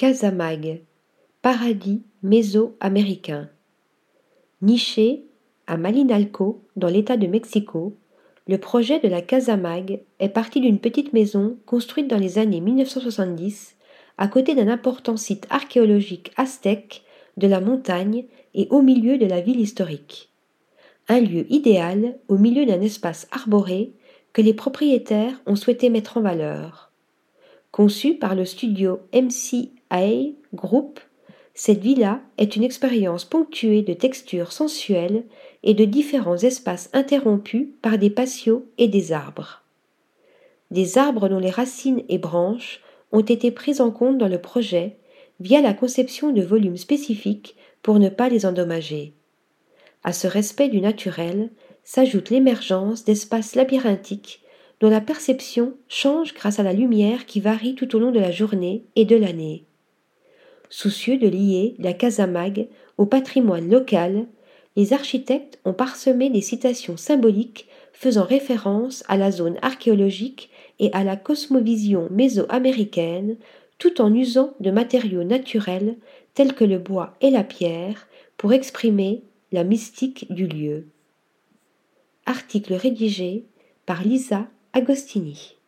Casamag, paradis méso-américain. Niché à Malinalco, dans l'État de Mexico, le projet de la Casamag est parti d'une petite maison construite dans les années 1970 à côté d'un important site archéologique aztèque de la montagne et au milieu de la ville historique. Un lieu idéal au milieu d'un espace arboré que les propriétaires ont souhaité mettre en valeur. Conçu par le studio MCA Group, cette villa est une expérience ponctuée de textures sensuelles et de différents espaces interrompus par des patios et des arbres. Des arbres dont les racines et branches ont été prises en compte dans le projet via la conception de volumes spécifiques pour ne pas les endommager. À ce respect du naturel s'ajoute l'émergence d'espaces labyrinthiques dont la perception change grâce à la lumière qui varie tout au long de la journée et de l'année. Soucieux de lier la Casamag au patrimoine local, les architectes ont parsemé des citations symboliques faisant référence à la zone archéologique et à la cosmovision méso-américaine, tout en usant de matériaux naturels tels que le bois et la pierre pour exprimer la mystique du lieu. Article rédigé par Lisa Agostini.